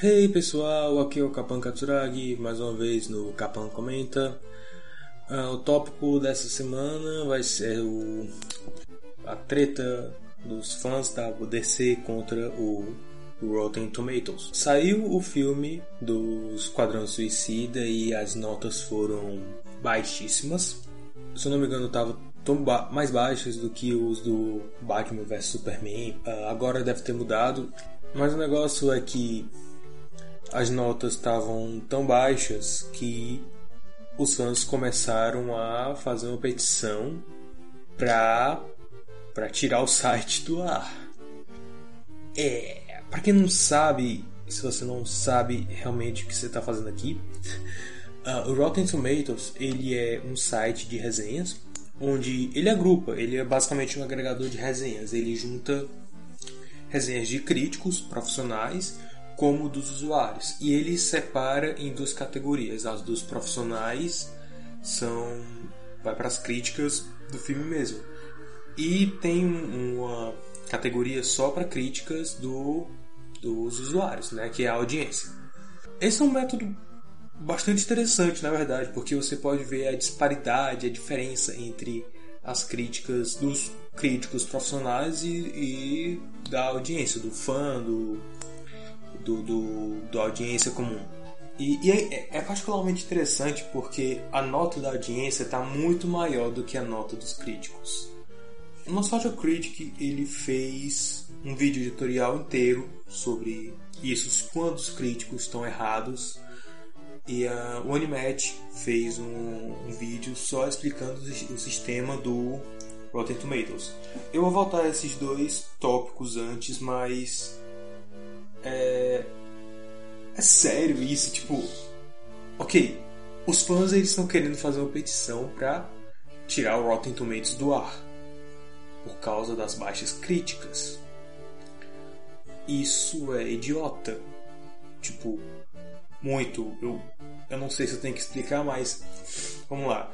Hey pessoal, aqui é o Kapan Katsuragi, mais uma vez no Kapan Comenta. Uh, o tópico dessa semana vai ser o, a treta dos fãs da DC contra o Rotten Tomatoes. Saiu o filme do Esquadrão Suicida e as notas foram baixíssimas. Se eu não me engano, estava mais baixas do que os do Batman vs Superman. Uh, agora deve ter mudado. Mas o negócio é que as notas estavam tão baixas que os fãs começaram a fazer uma petição para para tirar o site do ar. É, para quem não sabe, se você não sabe realmente o que você está fazendo aqui, uh, o Rotten Tomatoes ele é um site de resenhas onde ele agrupa, ele é basicamente um agregador de resenhas. Ele junta resenhas de críticos profissionais como dos usuários. E ele separa em duas categorias. As dos profissionais são vai para as críticas do filme mesmo. E tem uma categoria só para críticas do, dos usuários, né, que é a audiência. Esse é um método bastante interessante, na verdade, porque você pode ver a disparidade, a diferença entre as críticas dos críticos profissionais e, e da audiência, do fã, do, do, do, do audiência comum. E, e é, é, particularmente interessante porque a nota da audiência está muito maior do que a nota dos críticos. O Nostalgia Critic ele fez um vídeo editorial inteiro sobre isso, quando os críticos estão errados. E a, o Animat fez um, um vídeo só explicando o sistema do Rotten Tomatoes. Eu vou voltar a esses dois tópicos antes, mas é, é sério isso, tipo, ok, os fãs eles estão querendo fazer uma petição para tirar o Rotten Tomatoes do ar por causa das baixas críticas. Isso é idiota. Tipo, muito. Eu, eu não sei se eu tenho que explicar, mas vamos lá.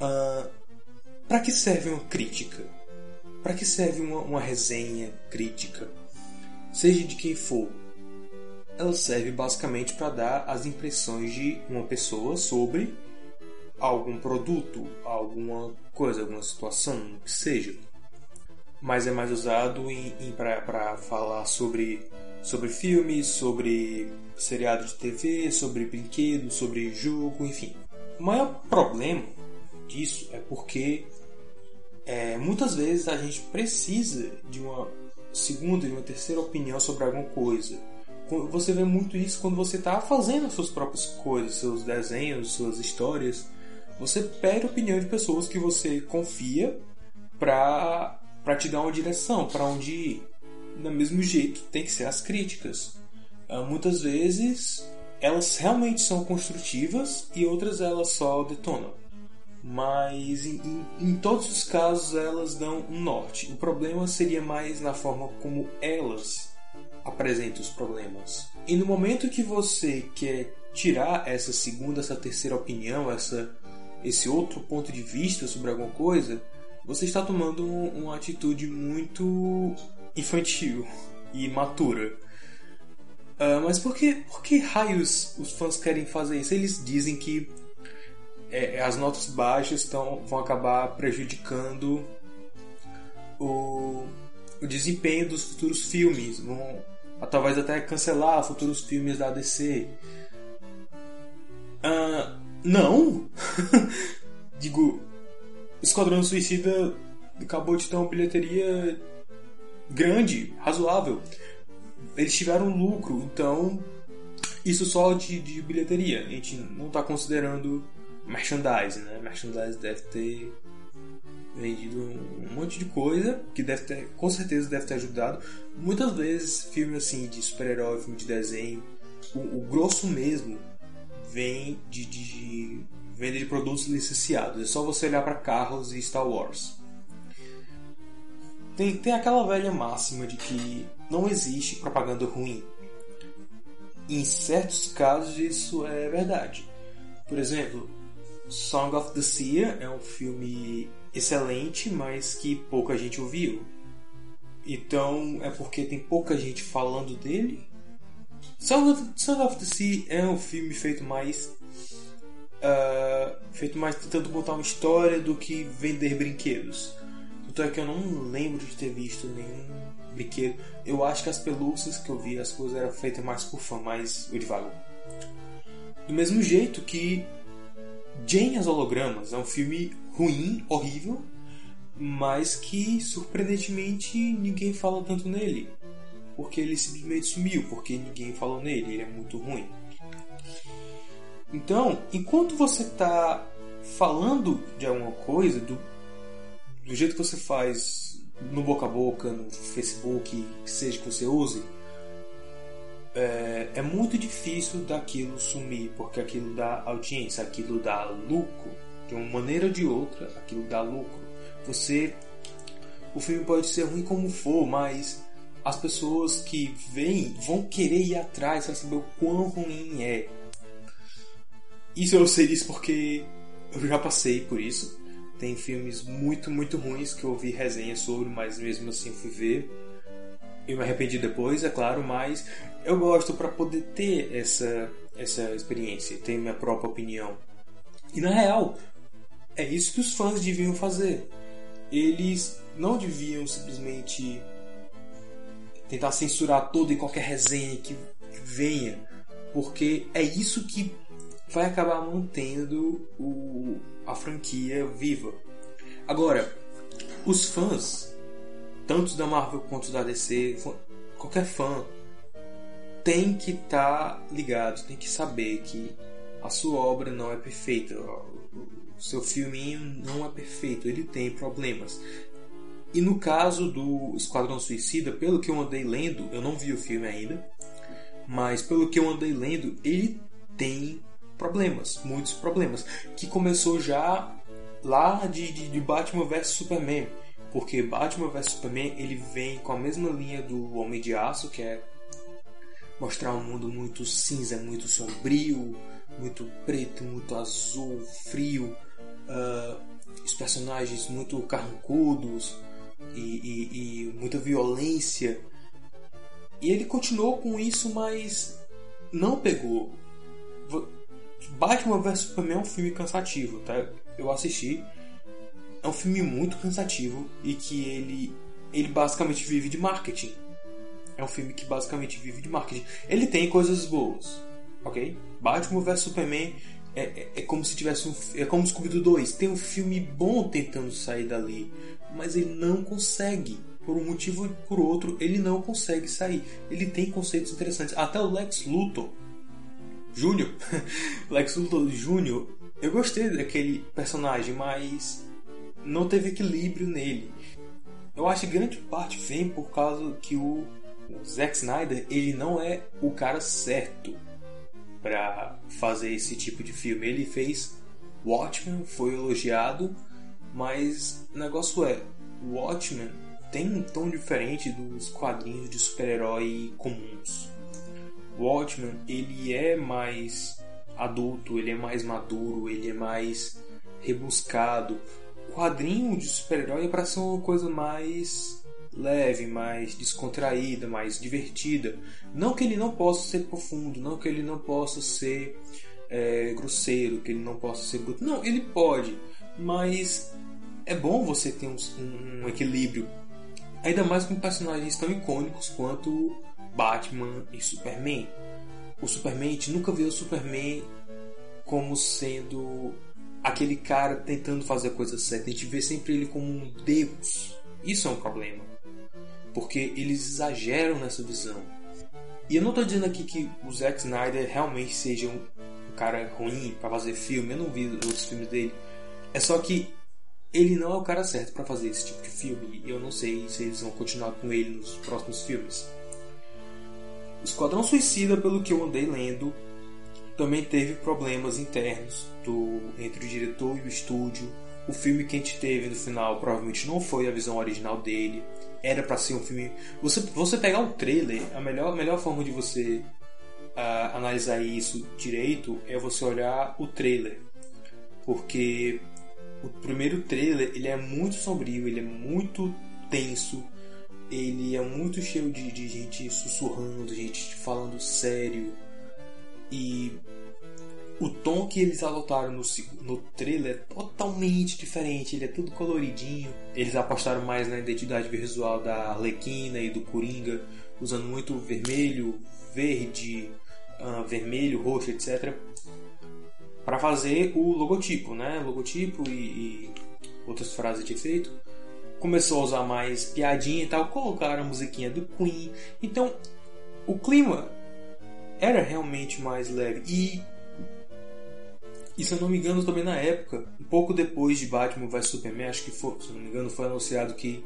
Uh, para que serve uma crítica? Para que serve uma, uma resenha crítica? Seja de quem for, ela serve basicamente para dar as impressões de uma pessoa sobre algum produto, alguma coisa, alguma situação, que seja. Mas é mais usado para falar sobre, sobre filmes, sobre seriado de TV, sobre brinquedo, sobre jogo, enfim. O maior problema disso é porque é, muitas vezes a gente precisa de uma segunda e uma terceira opinião sobre alguma coisa. Você vê muito isso quando você está fazendo as suas próprias coisas, seus desenhos, suas histórias. Você pede opinião de pessoas que você confia para para te dar uma direção, para onde ir. Do mesmo jeito, tem que ser as críticas. Ah, muitas vezes elas realmente são construtivas e outras elas só detonam mas em, em, todos os casos elas dão um norte. O problema seria mais na forma como elas apresentam os problemas. E no momento que você quer tirar essa segunda, essa terceira opinião, essa, esse outro ponto de vista sobre alguma coisa, você está tomando uma atitude muito infantil e matura. Uh, mas por que, por que raios os fãs querem fazer isso? Eles dizem que é, as notas baixas tão, vão acabar prejudicando o, o desempenho dos futuros filmes, vão talvez até cancelar futuros filmes da DC. Uh, não! Digo, Esquadrão Suicida acabou de ter uma bilheteria grande, razoável. Eles tiveram lucro, então isso só de, de bilheteria. A gente não está considerando merchandise, né? Merchandise deve ter vendido um monte de coisa que deve ter, com certeza deve ter ajudado. Muitas vezes filme assim de super-herói, filme de desenho, o, o grosso mesmo vem de, de, de venda de produtos licenciados. É só você olhar para carros e Star Wars. Tem, tem aquela velha máxima de que não existe propaganda ruim. Em certos casos isso é verdade. Por exemplo, Song of the Sea é um filme excelente, mas que pouca gente ouviu. Então é porque tem pouca gente falando dele Sound of, Sound of the Sea é um filme feito mais. Uh, feito mais tentando contar uma história do que vender brinquedos. Tanto é que eu não lembro de ter visto nenhum brinquedo. Eu acho que as pelúcias que eu vi, as coisas eram feitas mais por fã, mais o devagar. Do mesmo jeito que Jane as Hologramas é um filme ruim, horrível, mas que surpreendentemente ninguém fala tanto nele. Porque ele simplesmente sumiu, porque ninguém falou nele, ele é muito ruim. Então, enquanto você está falando de alguma coisa, do, do jeito que você faz no boca a boca, no Facebook, que seja que você use, é, é, muito difícil daquilo sumir, porque aquilo dá audiência, aquilo dá lucro. De uma maneira ou de outra, aquilo dá lucro. Você. O filme pode ser ruim como for, mas as pessoas que vêm vão querer ir atrás para saber o quão ruim é. Isso eu sei disso porque eu já passei por isso. Tem filmes muito, muito ruins que eu ouvi resenha sobre, mas mesmo assim fui ver. Eu me arrependi depois, é claro, mas eu gosto para poder ter essa, essa experiência, ter minha própria opinião. E na real, é isso que os fãs deviam fazer. Eles não deviam simplesmente tentar censurar toda e qualquer resenha que venha, porque é isso que vai acabar mantendo o, a franquia viva. Agora, os fãs, tanto da Marvel quanto da DC, qualquer fã tem que estar tá ligado, tem que saber que a sua obra não é perfeita, o seu filminho não é perfeito, ele tem problemas. E no caso do Esquadrão Suicida, pelo que eu andei lendo, eu não vi o filme ainda, mas pelo que eu andei lendo, ele tem problemas, muitos problemas, que começou já lá de, de, de Batman vs Superman, porque Batman vs Superman ele vem com a mesma linha do Homem de Aço, que é mostrar um mundo muito cinza, muito sombrio, muito preto, muito azul, frio, uh, os personagens muito carrancudos, e, e, e muita violência. E ele continuou com isso, mas não pegou. Batman vs Superman é um filme cansativo, tá? Eu assisti. É um filme muito cansativo e que ele ele basicamente vive de marketing. É um filme que basicamente vive de marketing. Ele tem coisas boas, ok? Batman vs Superman é, é, é, como se tivesse um. É como Scooby-Doo 2. Tem um filme bom tentando sair dali mas ele não consegue. Por um motivo ou por outro, ele não consegue sair. Ele tem conceitos interessantes. Até o Lex Luthor Júnior, Lex Luthor Júnior, eu gostei daquele personagem, mas não teve equilíbrio nele. Eu acho que grande parte vem por causa que o Zack Snyder ele não é o cara certo para fazer esse tipo de filme. Ele fez Watchmen, foi elogiado, mas o negócio é, o Watchmen tem um tom diferente dos quadrinhos de super-herói comuns. O Watchmen, ele é mais adulto, ele é mais maduro, ele é mais rebuscado. Quadrinho de super-herói para ser uma coisa mais leve, mais descontraída, mais divertida. Não que ele não possa ser profundo, não que ele não possa ser é, grosseiro, que ele não possa ser bruto. Não, ele pode, mas é bom você ter um, um, equilíbrio. Ainda mais com personagens tão icônicos quanto Batman e Superman. O Superman, a gente nunca viu o Superman como sendo aquele cara tentando fazer a coisa certa. A gente vê sempre ele como um deus. Isso é um problema. Porque eles exageram nessa visão. E eu não estou dizendo aqui que o Zack Snyder realmente seja um, cara ruim para fazer filme. Eu não vi outros filmes dele. É só que ele não é o cara certo para fazer esse tipo de filme. E eu não sei se eles vão continuar com ele nos próximos filmes. O Esquadrão Suicida, pelo que eu andei lendo, também teve problemas internos do, entre o diretor e o estúdio. O filme que a gente teve no final provavelmente não foi a visão original dele. Era para ser um filme. Você, você pegar um trailer, a melhor, melhor forma de você uh, analisar isso direito é você olhar o trailer. Porque o primeiro trailer ele é muito sombrio, ele é muito tenso, ele é muito cheio de, de gente sussurrando, gente falando sério. E o tom que eles adotaram no, no trailer é totalmente diferente, ele é tudo coloridinho. Eles apostaram mais na identidade visual da Arlequina e do Coringa, usando muito vermelho, verde, uh, vermelho, roxo, etc. Para fazer o logotipo, né? Logotipo e, e outras frases de efeito. Começou a usar mais piadinha e tal, colocaram a musiquinha do Queen. Então, o clima era realmente mais leve. E e se eu não me engano, também na época, um pouco depois de Batman vs Superman, acho que foi, se eu não me engano, foi anunciado que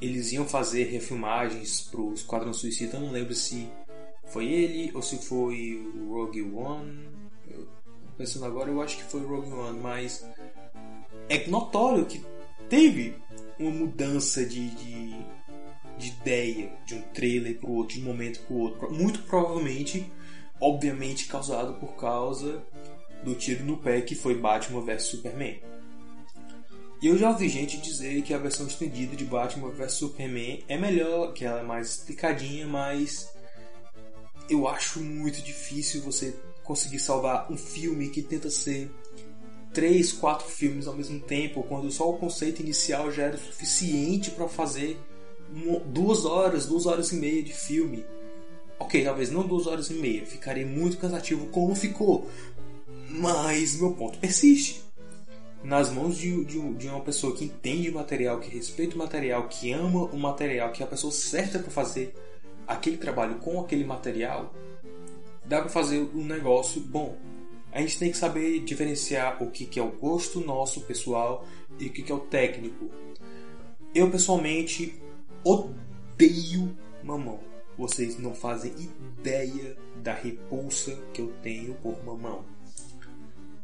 eles iam fazer refilmagens pro Esquadrão Suicida. Eu não lembro se foi ele ou se foi o Rogue One. Eu, pensando agora, eu acho que foi o Rogue One, mas é notório que teve uma mudança de, de, de ideia de um trailer para o outro, de um momento para o outro. Muito provavelmente, obviamente, causado por causa do tiro no pé que foi Batman vs Superman. E eu já ouvi gente dizer que a versão estendida de Batman vs Superman é melhor, que ela é mais explicadinha, mas eu acho muito difícil você conseguir salvar um filme que tenta ser três, quatro filmes ao mesmo tempo, quando só o conceito inicial já era suficiente para fazer duas horas, duas horas e meia de filme. Ok, talvez não duas horas e meia, ficaria muito cansativo como ficou, mas meu ponto persiste. Nas mãos de, de, de uma pessoa que entende o material, que respeita o material, que ama o material, que é a pessoa certa para fazer aquele trabalho com aquele material, dá para fazer um negócio bom. A gente tem que saber diferenciar o que, que é o gosto nosso pessoal e o que, que é o técnico. Eu pessoalmente odeio mamão. Vocês não fazem ideia da repulsa que eu tenho por mamão.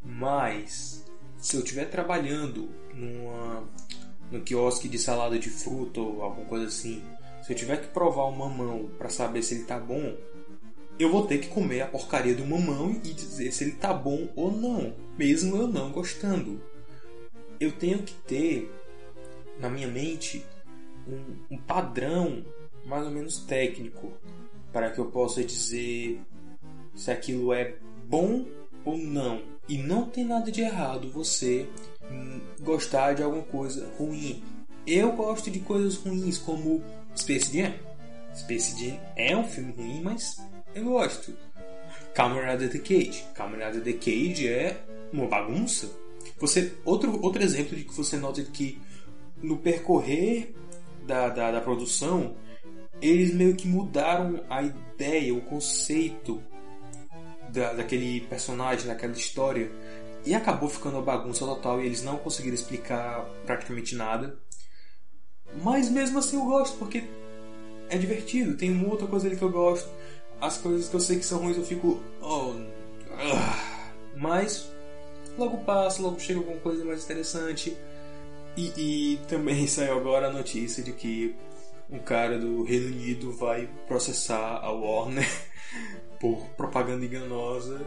Mas se eu estiver trabalhando numa, no quiosque de salada de fruta ou alguma coisa assim, se eu tiver que provar um mamão para saber se ele tá bom, eu vou ter que comer a porcaria do mamão e dizer se ele tá bom ou não, mesmo eu não gostando. Eu tenho que ter na minha mente um, um padrão mais ou menos técnico para que eu possa dizer se aquilo é bom ou não. E não tem nada de errado você gostar de alguma coisa ruim. Eu gosto de coisas ruins como Space Jam. Space Jam é um filme ruim, mas eu gosto. Camarada The Cage. Camarada The Cage é uma bagunça. Você outro outro exemplo de que você nota que no percorrer da, da, da produção eles meio que mudaram a ideia, o conceito da, daquele personagem, daquela história. E acabou ficando uma bagunça total e eles não conseguiram explicar praticamente nada. Mas mesmo assim eu gosto, porque é divertido. Tem uma outra coisa ali que eu gosto. As coisas que eu sei que são ruins eu fico. Oh, uh, mas logo passa, logo chega alguma coisa mais interessante. E, e também saiu agora a notícia de que um cara do Reino Unido vai processar a Warner por propaganda enganosa.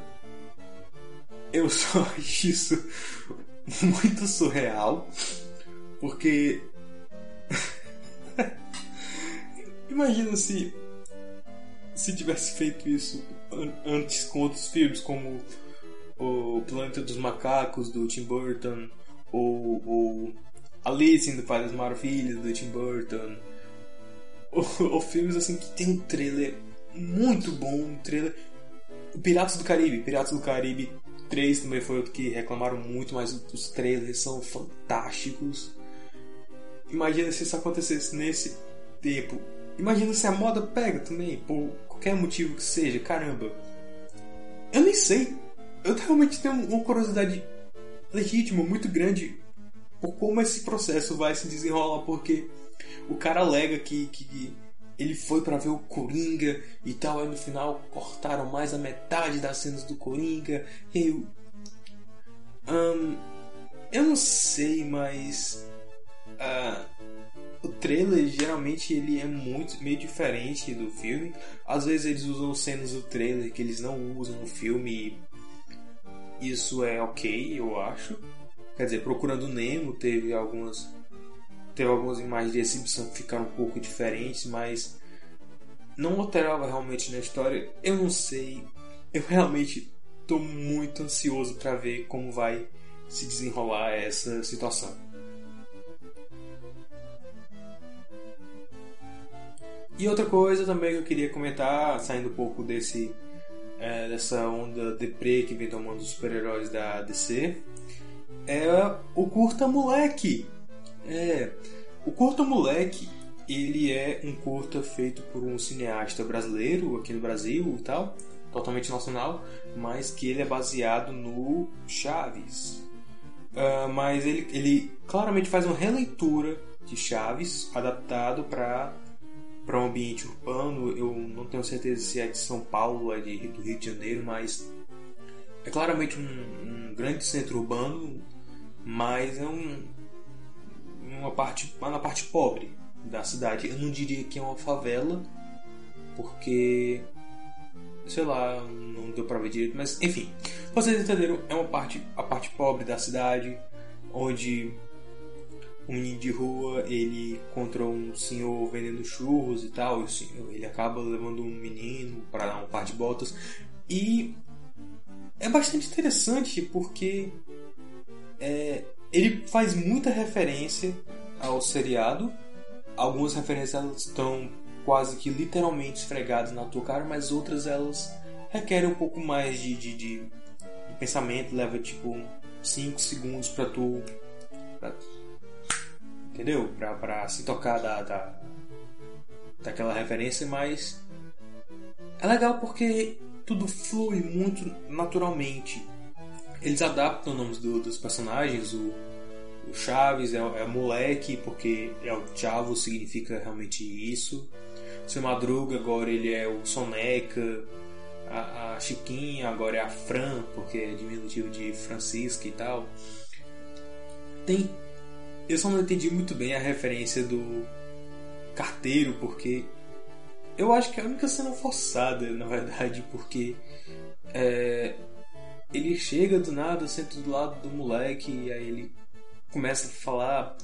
Eu só acho isso muito surreal, porque imagina se se tivesse feito isso antes com outros filmes como o Planeta dos Macacos do Tim Burton ou, ou Alice no País das Maravilhas do Tim Burton ou, filmes assim que tem um trailer muito bom, um trailer. O Piratas do Caribe, Piratas do Caribe 3 também foi outro que reclamaram muito, mas os trailers são fantásticos. Imagina se isso acontecesse nesse tempo. Imagina se a moda pega também, por qualquer motivo que seja, caramba. Eu nem sei. Eu realmente tenho uma curiosidade legítima, muito grande, como esse processo vai se desenrolar, porque o cara alega que, que ele foi para ver o Coringa e tal, aí no final cortaram mais a metade das cenas do Coringa. Eu. Um, eu não sei, mas. Uh, o trailer geralmente ele é muito meio diferente do filme. Às vezes eles usam cenas do trailer que eles não usam no filme. Isso é ok, eu acho. Quer dizer, Procurando Nemo teve algumas teve algumas imagens de exibição que ficaram um pouco diferentes, mas não alterava realmente na história. Eu não sei. Eu realmente estou muito ansioso para ver como vai se desenrolar essa situação. E outra coisa também que eu queria comentar, saindo um pouco desse é, dessa onda deprê que vem tomando os super-heróis da DC, é o Curta Moleque. É, o Curta Moleque, ele é um curta feito por um cineasta brasileiro aqui no Brasil e tal, totalmente nacional, mas que ele é baseado no Chaves. Uh, mas ele, ele claramente faz uma releitura de Chaves adaptado para para um ambiente urbano. Eu não tenho certeza se é de São Paulo ou é de, do Rio de Janeiro, mas é claramente um, um grande centro urbano, mas é um, uma parte, uma parte pobre da cidade. Eu não diria que é uma favela, porque sei lá, não deu para ver direito, mas enfim, vocês entenderam? É uma parte, a parte pobre da cidade, onde um menino de rua ele encontra um senhor vendendo churros e tal, e senhor, ele acaba levando um menino para dar um par de botas e é bastante interessante porque é, ele faz muita referência ao seriado, algumas referências estão quase que literalmente esfregadas na tua cara, mas outras elas requerem um pouco mais de, de, de, de pensamento, leva tipo 5 segundos para tu pra entendeu? Pra, pra se tocar da, da, daquela referência, mas é legal porque tudo flui muito naturalmente. Eles adaptam os nomes do, dos personagens, o, o Chaves é, é moleque, porque é o Chavo significa realmente isso. O seu Madruga agora ele é o Soneca. A, a Chiquinha agora é a Fran, porque é diminutivo de Francisca e tal. Tem eu só não entendi muito bem a referência do carteiro, porque eu acho que é a única cena forçada, na verdade, porque é, ele chega do nada, senta do lado do moleque e aí ele começa a falar.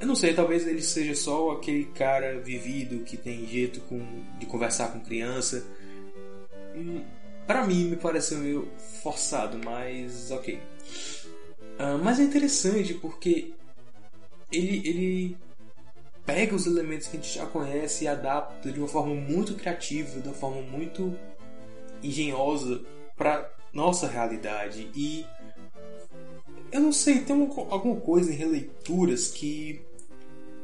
Eu não sei, talvez ele seja só aquele cara vivido que tem jeito com, de conversar com criança. Hum, Para mim me pareceu meio forçado, mas ok. Uh, mas é interessante porque ele, ele pega os elementos que a gente já conhece e adapta de uma forma muito criativa, de uma forma muito engenhosa para nossa realidade. E eu não sei, tem uma, alguma coisa em releituras que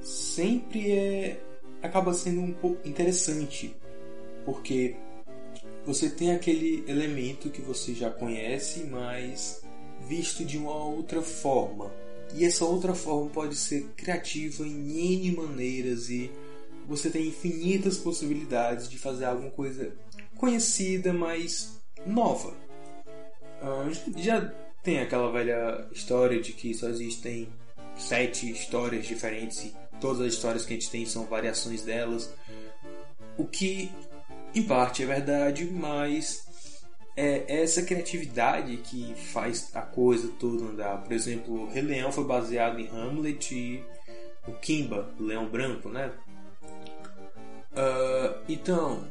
sempre é acaba sendo um pouco interessante, porque você tem aquele elemento que você já conhece, mas visto de uma outra forma. E essa outra forma pode ser criativa em N maneiras e você tem infinitas possibilidades de fazer alguma coisa conhecida, mas nova. Uh, já tem aquela velha história de que só existem sete histórias diferentes e todas as histórias que a gente tem são variações delas. O que em parte é verdade, mas é essa criatividade que faz a coisa toda andar. Por exemplo, Rei Leão foi baseado em Hamlet e o Kimba, o Leão Branco, né? Uh, então,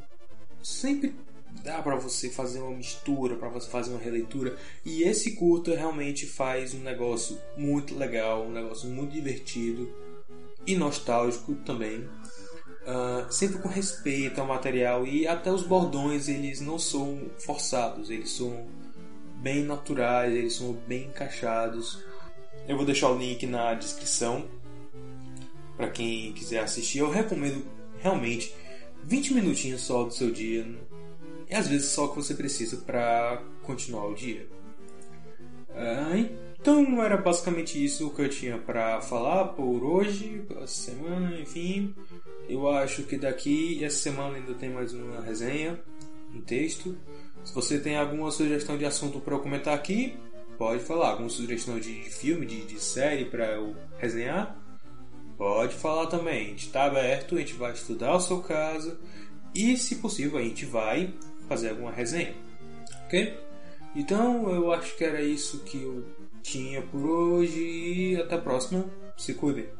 sempre dá para você fazer uma mistura, para você fazer uma releitura. E esse curta realmente faz um negócio muito legal, um negócio muito divertido e nostálgico também uh, sempre com respeito ao material e até os bordões eles não são forçados, eles são bem naturais, eles são bem encaixados. Eu vou deixar o link na descrição para quem quiser assistir. Eu recomendo realmente 20 minutinhos só do seu dia e às vezes só o que você precisa para continuar o dia. Uh, então era basicamente isso que eu tinha para falar por hoje, pela semana, enfim. Eu acho que daqui essa semana ainda tem mais uma resenha, um texto. Se você tem alguma sugestão de assunto para eu comentar aqui, pode falar. Alguma sugestão de filme, de, de série para eu resenhar, pode falar também. A gente está aberto, a gente vai estudar o seu caso e, se possível, a gente vai fazer alguma resenha. Ok? Então eu acho que era isso que eu tinha por hoje e até a próxima. Se cuidem.